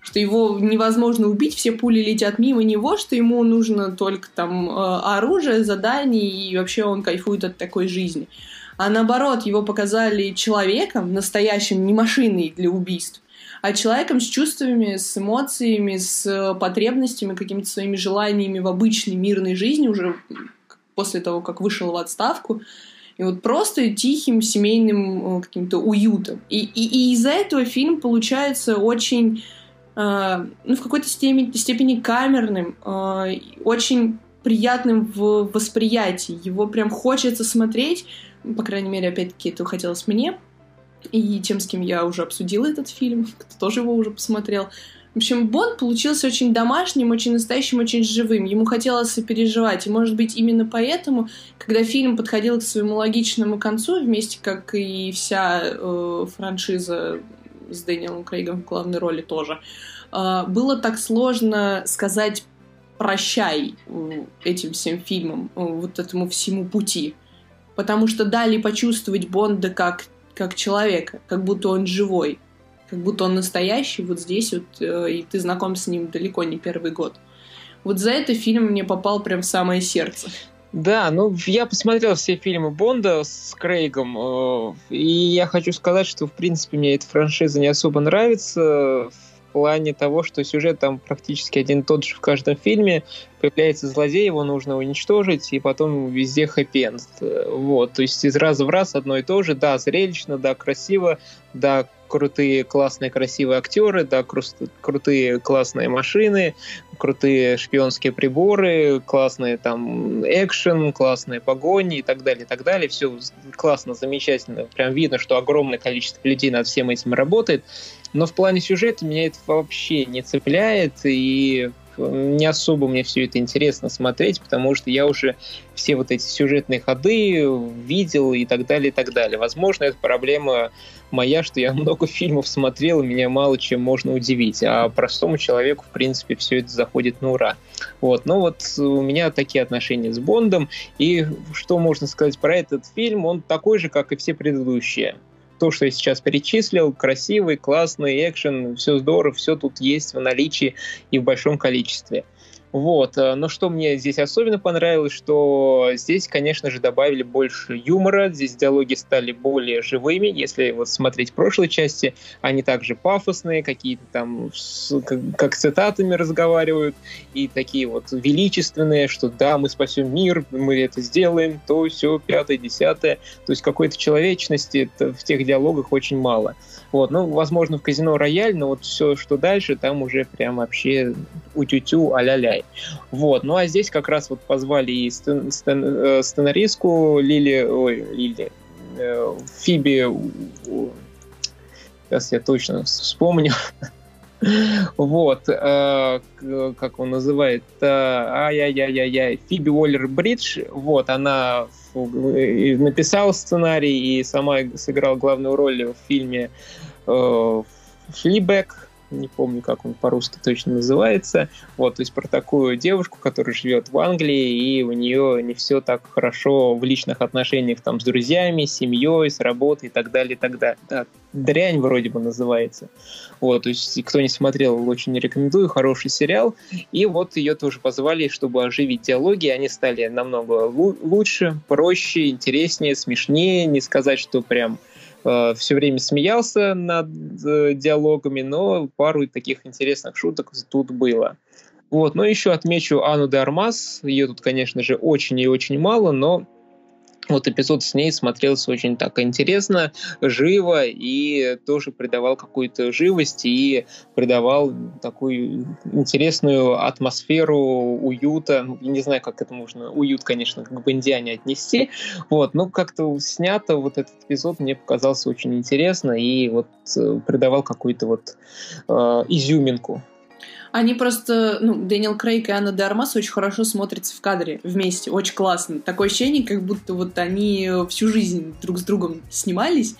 B: что его невозможно убить, все пули летят мимо него, что ему нужно только там э, оружие, задание, и вообще он кайфует от такой жизни. А наоборот, его показали человеком, настоящим, не машиной для убийств, а человеком с чувствами, с эмоциями, с потребностями, какими-то своими желаниями в обычной мирной жизни уже после того, как вышел в отставку. И вот просто тихим семейным э, каким-то уютом. И, и, и из-за этого фильм получается очень, э, ну, в какой-то степени, степени камерным, э, очень приятным в восприятии. Его прям хочется смотреть. По крайней мере, опять-таки, это хотелось мне и тем, с кем я уже обсудила этот фильм, кто тоже его уже посмотрел. В общем, Бонд получился очень домашним, очень настоящим, очень живым. Ему хотелось сопереживать. И, может быть, именно поэтому, когда фильм подходил к своему логичному концу, вместе как и вся э, франшиза с Дэниелом Крейгом в главной роли тоже, э, было так сложно сказать прощай этим всем фильмам, э, вот этому всему пути. Потому что дали почувствовать Бонда как как человека, как будто он живой, как будто он настоящий вот здесь вот, э, и ты знаком с ним далеко не первый год. Вот за это фильм мне попал прям в самое сердце.
A: Да, ну я посмотрел все фильмы Бонда с Крейгом, э, и я хочу сказать, что в принципе мне эта франшиза не особо нравится плане того, что сюжет там практически один и тот же в каждом фильме. Появляется злодей, его нужно уничтожить, и потом везде хэппи Вот, то есть из раза в раз одно и то же. Да, зрелищно, да, красиво, да, крутые, классные, красивые актеры, да, кру- крутые, классные машины, крутые шпионские приборы, классные там экшен, классные погони и так далее, и так далее. Все классно, замечательно. Прям видно, что огромное количество людей над всем этим работает. Но в плане сюжета меня это вообще не цепляет, и не особо мне все это интересно смотреть, потому что я уже все вот эти сюжетные ходы видел и так далее, и так далее. Возможно, это проблема моя, что я много фильмов смотрел, и меня мало чем можно удивить, а простому человеку, в принципе, все это заходит на ура. Вот, но вот у меня такие отношения с Бондом, и что можно сказать про этот фильм, он такой же, как и все предыдущие то, что я сейчас перечислил, красивый, классный экшен, все здорово, все тут есть в наличии и в большом количестве. Вот. Э, но что мне здесь особенно понравилось, что здесь, конечно же, добавили больше юмора, здесь диалоги стали более живыми. Если вот смотреть прошлой части, они также пафосные, какие-то там как, как цитатами разговаривают, и такие вот величественные, что да, мы спасем мир, мы это сделаем, то все, пятое, десятое. То есть какой-то человечности в тех диалогах очень мало. Вот, ну, возможно, в казино рояль, но вот все, что дальше, там уже прям вообще утю-тю, а-ля-ляй. Вот, ну а здесь как раз вот позвали и стен, стен, э, сценаристку Лили, ой, Лили, э, Фиби, сейчас я точно вспомню, вот, э, как он называет, э, ай-яй-яй-яй, Фиби Уоллер Бридж, вот, она написала сценарий и сама сыграла главную роль в фильме э, «Флибэк», не помню, как он по-русски точно называется. Вот, то есть про такую девушку, которая живет в Англии, и у нее не все так хорошо в личных отношениях там с друзьями, с семьей, с работой и так далее, и так далее. Да, дрянь вроде бы называется. Вот, то есть кто не смотрел, очень рекомендую, хороший сериал. И вот ее тоже позвали, чтобы оживить диалоги, они стали намного лучше, проще, интереснее, смешнее, не сказать, что прям все время смеялся над э, диалогами, но пару таких интересных шуток тут было. Вот, но еще отмечу Анну де Армас. Ее тут, конечно же, очень и очень мало, но вот эпизод с ней смотрелся очень так интересно, живо и тоже придавал какую-то живость и придавал такую интересную атмосферу уюта. Ну, я не знаю, как это можно, уют, конечно, как бы индиане отнести, вот, но как-то снято вот этот эпизод мне показался очень интересно и вот э, придавал какую-то вот э, изюминку
B: они просто, ну, Дэниел Крейг и Анна де Армас очень хорошо смотрятся в кадре вместе, очень классно. Такое ощущение, как будто вот они всю жизнь друг с другом снимались,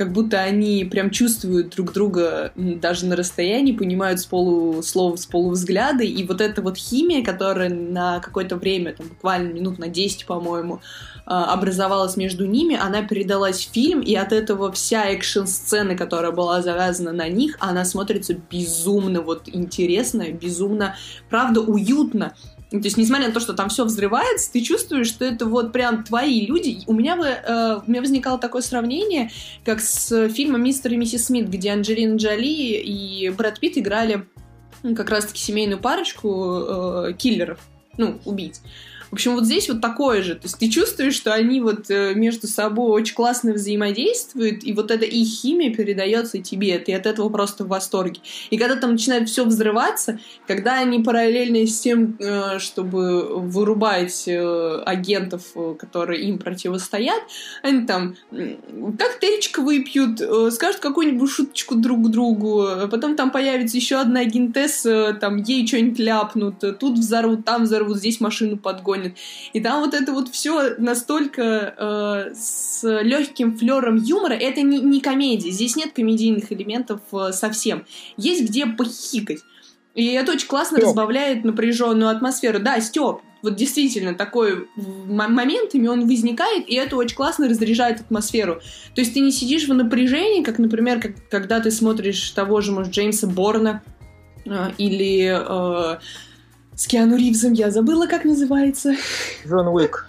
B: как будто они прям чувствуют друг друга даже на расстоянии, понимают с полуслова, с полувзгляда, и вот эта вот химия, которая на какое-то время, там, буквально минут на 10, по-моему, а, образовалась между ними, она передалась в фильм, и от этого вся экшн-сцена, которая была завязана на них, она смотрится безумно вот интересно, безумно, правда, уютно. То есть, несмотря на то, что там все взрывается, ты чувствуешь, что это вот прям твои люди. У меня, бы, э, у меня возникало такое сравнение, как с фильмом «Мистер и миссис Смит», где Анджелина Джоли и Брэд Питт играли как раз-таки семейную парочку э, киллеров, ну, убийц. В общем, вот здесь вот такое же. То есть ты чувствуешь, что они вот э, между собой очень классно взаимодействуют, и вот эта их химия передается тебе. Ты от этого просто в восторге. И когда там начинает все взрываться, когда они параллельно с тем, э, чтобы вырубать э, агентов, которые им противостоят, они там коктейльчик выпьют, скажут какую-нибудь шуточку друг другу, потом там появится еще одна агентесса, там ей что-нибудь ляпнут, тут взорвут, там взорвут, здесь машину подгонят гонит. И там вот это вот все настолько э, с легким флером юмора. Это не, не комедия. Здесь нет комедийных элементов э, совсем. Есть где похихикать. И это очень классно Стёп. разбавляет напряженную атмосферу. Да, Степ, вот действительно такой моментами он возникает, и это очень классно разряжает атмосферу. То есть ты не сидишь в напряжении, как, например, как, когда ты смотришь того же, может, Джеймса Борна э, или э, с Киану Ривзом, я забыла, как называется.
A: Джон Уик.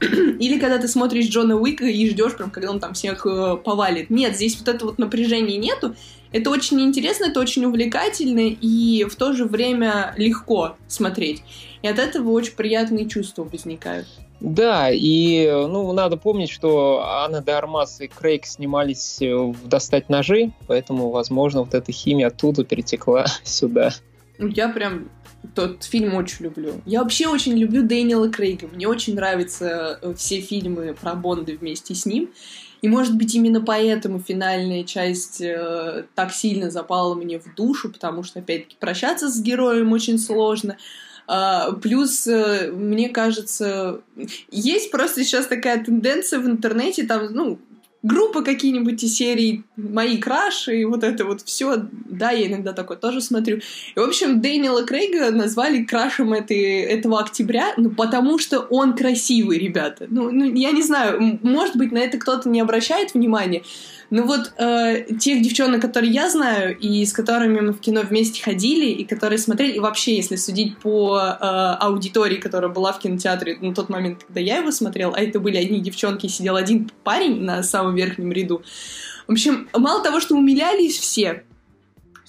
B: Или когда ты смотришь Джона Уика и ждешь, прям, когда он там всех э, повалит. Нет, здесь вот это вот напряжения нету. Это очень интересно, это очень увлекательно и в то же время легко смотреть. И от этого очень приятные чувства возникают.
A: Да, и ну, надо помнить, что Анна де Армас и Крейг снимались э, в «Достать ножи», поэтому, возможно, вот эта химия оттуда перетекла сюда.
B: Я прям тот фильм очень люблю. Я вообще очень люблю Дэниела Крейга. Мне очень нравятся э, все фильмы про Бонда вместе с ним. И, может быть, именно поэтому финальная часть э, так сильно запала мне в душу, потому что, опять-таки, прощаться с героем очень сложно. Uh, плюс, uh, мне кажется, есть просто сейчас такая тенденция в интернете, там, ну, группы какие-нибудь из серии «Мои краши» и вот это вот все. Да, я иногда такое тоже смотрю. И, в общем, Дэниела Крейга назвали крашем этой, этого октября, ну, потому что он красивый, ребята. Ну, ну, я не знаю, может быть, на это кто-то не обращает внимания, ну вот э, тех девчонок, которые я знаю, и с которыми мы в кино вместе ходили, и которые смотрели, и вообще, если судить по э, аудитории, которая была в кинотеатре на тот момент, когда я его смотрел, а это были одни девчонки, сидел один парень на самом верхнем ряду. В общем, мало того, что умилялись все,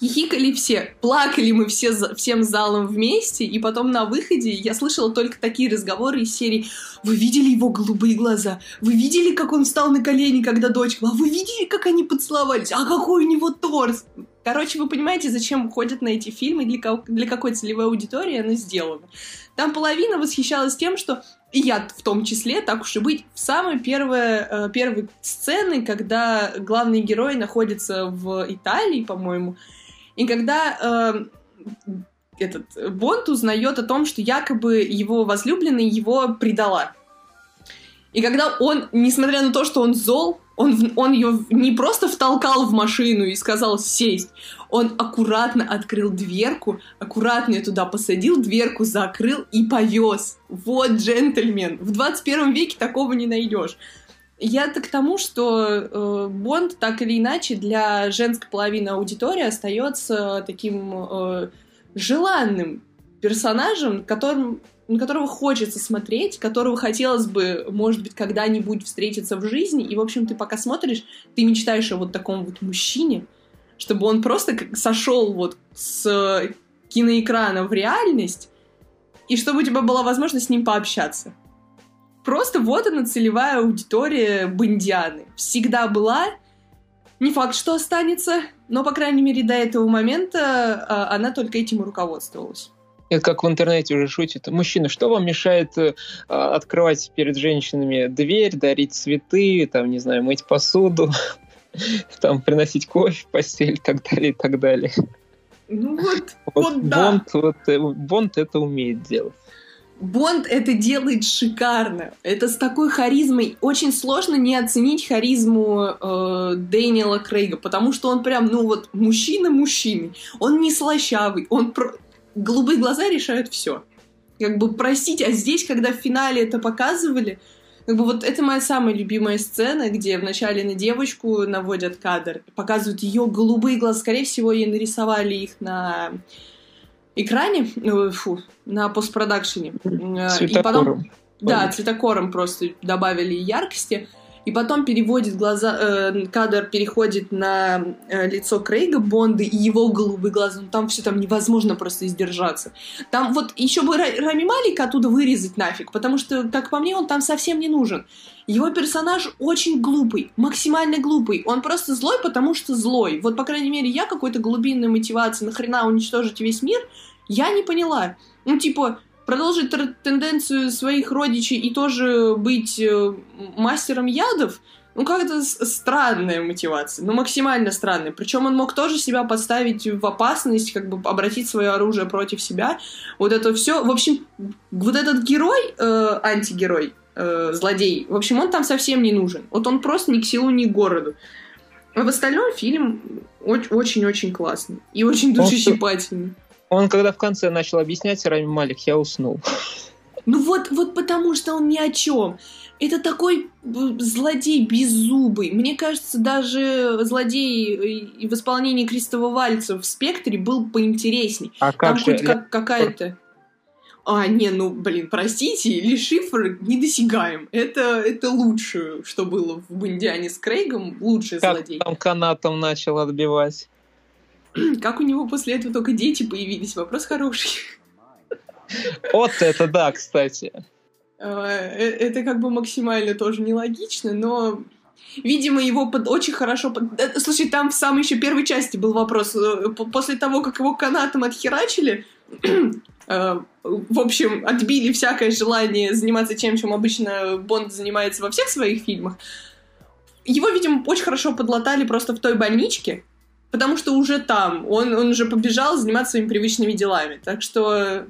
B: хихикали все, плакали мы все всем залом вместе, и потом на выходе я слышала только такие разговоры из серии «Вы видели его голубые глаза? Вы видели, как он встал на колени, когда дочка? А вы видели, как они поцеловались? А какой у него торс?» Короче, вы понимаете, зачем ходят на эти фильмы, для, для какой целевой аудитории оно сделано. Там половина восхищалась тем, что и я в том числе, так уж и быть, в самой первой, э, первой сцены, когда главный герой находится в Италии, по-моему, и когда э, этот Бонд узнает о том, что якобы его возлюбленная его предала. И когда он, несмотря на то, что он зол, он, он ее не просто втолкал в машину и сказал сесть, он аккуратно открыл дверку, аккуратно ее туда посадил, дверку закрыл и повез. Вот джентльмен. В 21 веке такого не найдешь. Я-то к тому, что э, Бонд так или иначе для женской половины аудитории остается таким э, желанным персонажем, которым, на которого хочется смотреть, которого хотелось бы, может быть, когда-нибудь встретиться в жизни. И, в общем, ты пока смотришь, ты мечтаешь о вот таком вот мужчине, чтобы он просто сошел вот с киноэкрана в реальность, и чтобы у тебя была возможность с ним пообщаться. Просто вот она целевая аудитория Бондианы. Всегда была. Не факт, что останется, но, по крайней мере, до этого момента а, она только этим и руководствовалась.
A: Это как в интернете уже шутит. Мужчина, что вам мешает э, открывать перед женщинами дверь, дарить цветы, там, не знаю, мыть посуду, там, приносить кофе в постель и так далее, и так далее.
B: Ну вот, вот, вот да.
A: Бонд, вот, э, Бонд это умеет делать.
B: Бонд это делает шикарно. Это с такой харизмой. Очень сложно не оценить харизму э, Дэниела Крейга, потому что он прям, ну вот, мужчина мужчины. Он не слащавый, он про... голубые глаза решают все. Как бы простить, а здесь, когда в финале это показывали, как бы вот это моя самая любимая сцена, где вначале на девочку наводят кадр, показывают ее голубые глаза. Скорее всего, ей нарисовали их на экране, э, фу, на постпродакшене.
A: Цветокором. И потом,
B: да, цветокором просто добавили яркости и потом переводит глаза, э, кадр переходит на э, лицо Крейга Бонда и его голубые глаза, ну там все там невозможно просто издержаться. Там вот еще бы Рами Малика оттуда вырезать нафиг, потому что, как по мне, он там совсем не нужен. Его персонаж очень глупый, максимально глупый. Он просто злой, потому что злой. Вот, по крайней мере, я какой-то глубинной мотивации нахрена уничтожить весь мир, я не поняла. Ну, типа, продолжить тенденцию своих родичей и тоже быть э, мастером ядов, ну, как-то странная мотивация, ну, максимально странная. Причем он мог тоже себя подставить в опасность, как бы обратить свое оружие против себя. Вот это все. В общем, вот этот герой, э, антигерой, э, злодей, в общем, он там совсем не нужен. Вот он просто ни к селу, ни к городу. А в остальном фильм очень-очень классный и очень душесчипательный.
A: Он когда в конце начал объяснять Рами Малик, я уснул.
B: Ну вот, вот потому что он ни о чем. Это такой злодей беззубый. Мне кажется, даже злодей э, в исполнении Кристофа Вальца в «Спектре» был поинтересней.
A: А как
B: Там
A: же?
B: хоть как, какая-то... А, не, ну, блин, простите, Ли Шифр недосягаем. Это, это лучшее, что было в «Бондиане» с Крейгом, лучший
A: как
B: злодей.
A: там канатом начал отбивать.
B: Как у него после этого только дети появились? Вопрос хороший.
A: Вот это да, кстати.
B: А, э, это как бы максимально тоже нелогично, но Видимо, его под... очень хорошо... Под... Э, слушай, там в самой еще первой части был вопрос. Э, после того, как его канатом отхерачили, в общем, отбили всякое желание заниматься тем, чем обычно Бонд занимается во всех своих фильмах, его, видимо, очень хорошо подлатали просто в той больничке, потому что уже там, он, он уже побежал заниматься своими привычными делами. Так что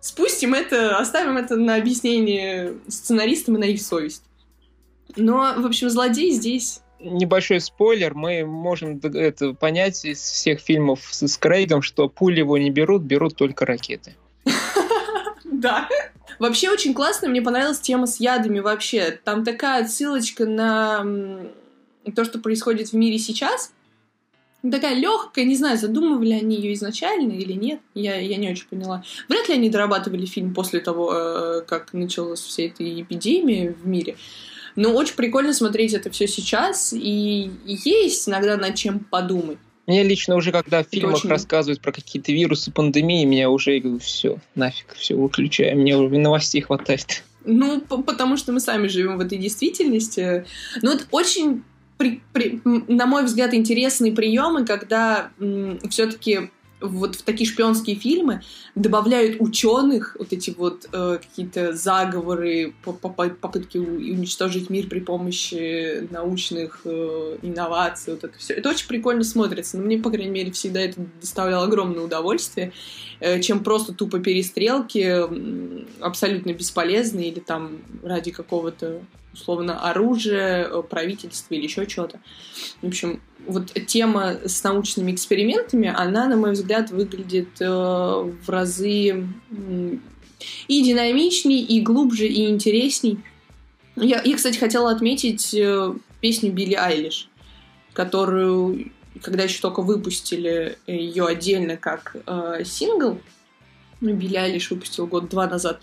B: спустим это, оставим это на объяснение сценаристам и на их совесть. Но, в общем, злодей здесь
A: небольшой спойлер, мы можем это понять из всех фильмов с, с Крейгом, что пули его не берут, берут только ракеты.
B: Да. Вообще очень классно, мне понравилась тема с ядами вообще. Там такая отсылочка на то, что происходит в мире сейчас, такая легкая, не знаю, задумывали они ее изначально или нет, я, я не очень поняла. Вряд ли они дорабатывали фильм после того, э, как началась вся эта эпидемия в мире. Но очень прикольно смотреть это все сейчас, и, есть иногда над чем подумать.
A: Мне лично уже, когда в фильмах очень... рассказывают про какие-то вирусы, пандемии, меня уже, я говорю, все, нафиг, все, выключаем, мне уже новостей хватает.
B: Ну, потому что мы сами живем в этой действительности. Но это очень при, при, на мой взгляд, интересные приемы, когда все-таки вот в такие шпионские фильмы добавляют ученых, вот эти вот э, какие-то заговоры, попытки уничтожить мир при помощи научных э, инноваций, вот это все. Это очень прикольно смотрится, но мне, по крайней мере, всегда это доставляло огромное удовольствие, э, чем просто тупо перестрелки, абсолютно бесполезные или там ради какого-то условно оружия, э, правительства или еще чего-то. В общем, вот тема с научными экспериментами, она, на мой взгляд, выглядит э, в разы и динамичней, и глубже, и интересней. Я, я кстати, хотела отметить э, песню Билли Айлиш, которую, когда еще только выпустили ее отдельно как э, сингл, ну, Билли Айлиш выпустил год-два назад,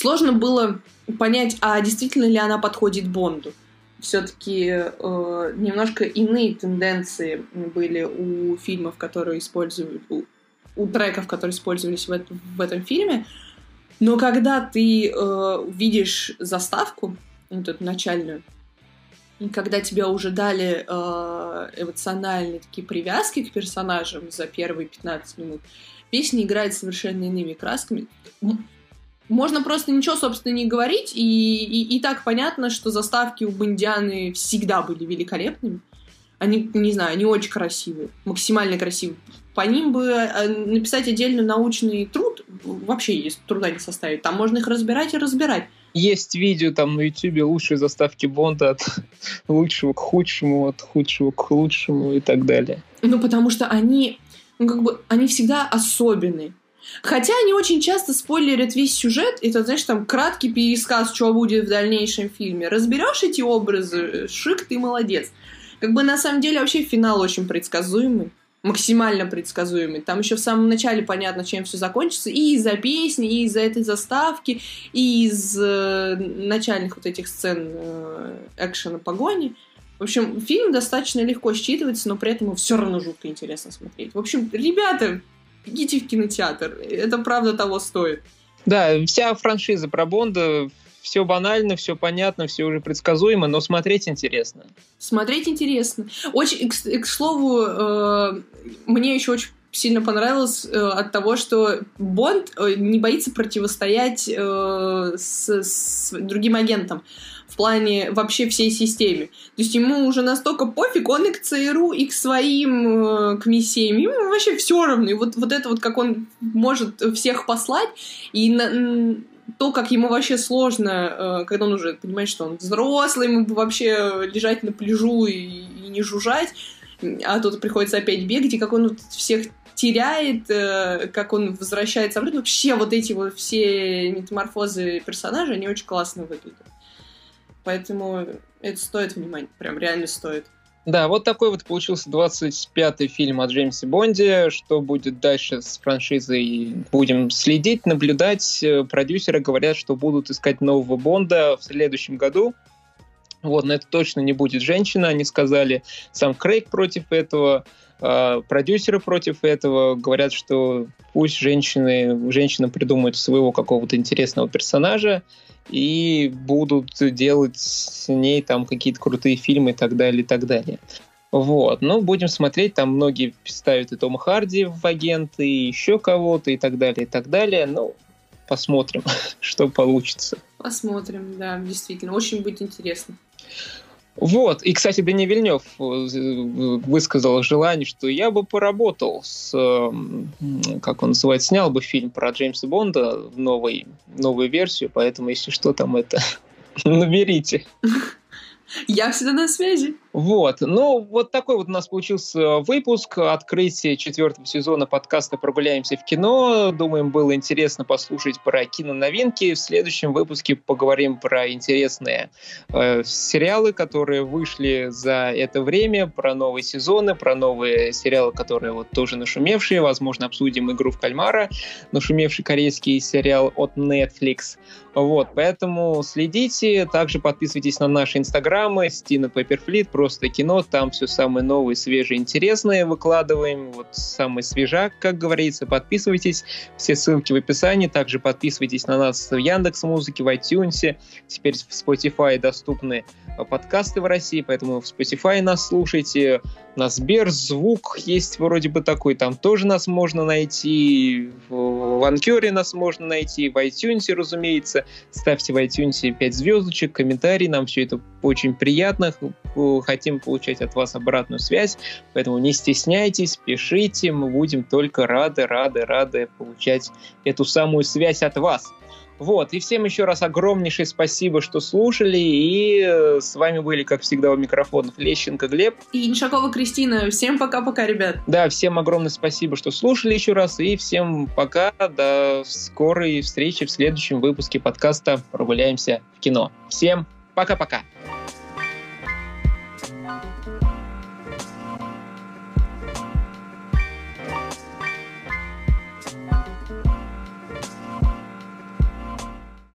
B: сложно было понять, а действительно ли она подходит Бонду. Все-таки э, немножко иные тенденции были у фильмов, которые используют, у, у треков, которые использовались в, в этом фильме. Но когда ты э, видишь заставку, вот эту начальную, и когда тебя уже дали э, эмоциональные такие привязки к персонажам за первые 15 минут, песня играет совершенно иными красками можно просто ничего, собственно, не говорить, и, и, и так понятно, что заставки у Бондианы всегда были великолепными. Они, не знаю, они очень красивые, максимально красивые. По ним бы э, написать отдельно научный труд, вообще есть труда не составить. Там можно их разбирать и разбирать.
A: Есть видео там на ютюбе лучшие заставки Бонда от лучшего к худшему, от худшего к лучшему и так далее.
B: Ну, потому что они, ну, как бы, они всегда особенные. Хотя они очень часто спойлерят весь сюжет, это, знаешь, там краткий пересказ, что будет в дальнейшем фильме. Разберешь эти образы, шик, ты молодец. Как бы на самом деле вообще финал очень предсказуемый. максимально предсказуемый. Там еще в самом начале понятно, чем все закончится. И из-за песни, и из-за этой заставки, и из э, начальных вот этих сцен э, экшена погони. В общем, фильм достаточно легко считывается, но при этом все равно жутко интересно смотреть. В общем, ребята, идите в кинотеатр. Это правда того стоит.
A: Да, вся франшиза про Бонда, все банально, все понятно, все уже предсказуемо, но смотреть интересно.
B: Смотреть интересно. Очень, к, к слову, э, мне еще очень сильно понравилось э, от того, что Бонд э, не боится противостоять э, с, с другим агентам в плане вообще всей системе. То есть ему уже настолько пофиг, он и к ЦРУ, и к своим, э, к миссиям, ему вообще все равно. И вот, вот это вот, как он может всех послать, и на, то, как ему вообще сложно, э, когда он уже понимает, что он взрослый, ему вообще лежать на пляжу и, и не жужжать, а тут приходится опять бегать, и как он всех теряет, э, как он возвращается обратно. Вообще вот эти вот все метаморфозы персонажа, они очень классно выглядят. Поэтому это стоит внимания, прям реально стоит.
A: Да, вот такой вот получился 25-й фильм о Джеймсе Бонде. Что будет дальше с франшизой, будем следить, наблюдать. Продюсеры говорят, что будут искать нового Бонда в следующем году. Вот, но это точно не будет женщина, они сказали. Сам Крейг против этого, э, продюсеры против этого. Говорят, что пусть женщины, женщина придумает своего какого-то интересного персонажа, и будут делать с ней там какие-то крутые фильмы и так далее, и так далее. Вот, ну, будем смотреть, там многие ставят и Тома Харди в агенты, и еще кого-то, и так далее, и так далее. Ну, посмотрим, что получится.
B: Посмотрим, да, действительно, очень будет интересно.
A: Вот. И, кстати, Дани Вильнев э, высказал желание, что я бы поработал с, как он называется, снял бы фильм про Джеймса Бонда в новой, новую версию, поэтому, если что, там это наберите.
B: Я всегда на связи.
A: Вот. Ну, вот такой вот у нас получился выпуск. Открытие четвертого сезона подкаста «Прогуляемся в кино». Думаем, было интересно послушать про киноновинки. В следующем выпуске поговорим про интересные э, сериалы, которые вышли за это время, про новые сезоны, про новые сериалы, которые вот тоже нашумевшие. Возможно, обсудим «Игру в кальмара», нашумевший корейский сериал от Netflix. Вот, поэтому следите. Также подписывайтесь на наши инстаграмы, Стина Пепперфлит, просто кино, там все самое новое, свежее, интересное выкладываем, вот самый свежак, как говорится, подписывайтесь, все ссылки в описании, также подписывайтесь на нас в Яндекс Музыке, в iTunes, теперь в Spotify доступны подкасты в России, поэтому в Spotify нас слушайте, на Сберзвук есть вроде бы такой, там тоже нас можно найти, в Анкере нас можно найти, в iTunes, разумеется. Ставьте в iTunes 5 звездочек, комментарий, нам все это очень приятно, хотим получать от вас обратную связь, поэтому не стесняйтесь, пишите, мы будем только рады, рады, рады получать эту самую связь от вас. Вот, и всем еще раз огромнейшее спасибо, что слушали, и э, с вами были, как всегда, у микрофонов Лещенко Глеб.
B: И Иншакова Кристина. Всем пока-пока, ребят.
A: Да, всем огромное спасибо, что слушали еще раз, и всем пока, до скорой встречи в следующем выпуске подкаста «Прогуляемся в кино». Всем пока-пока.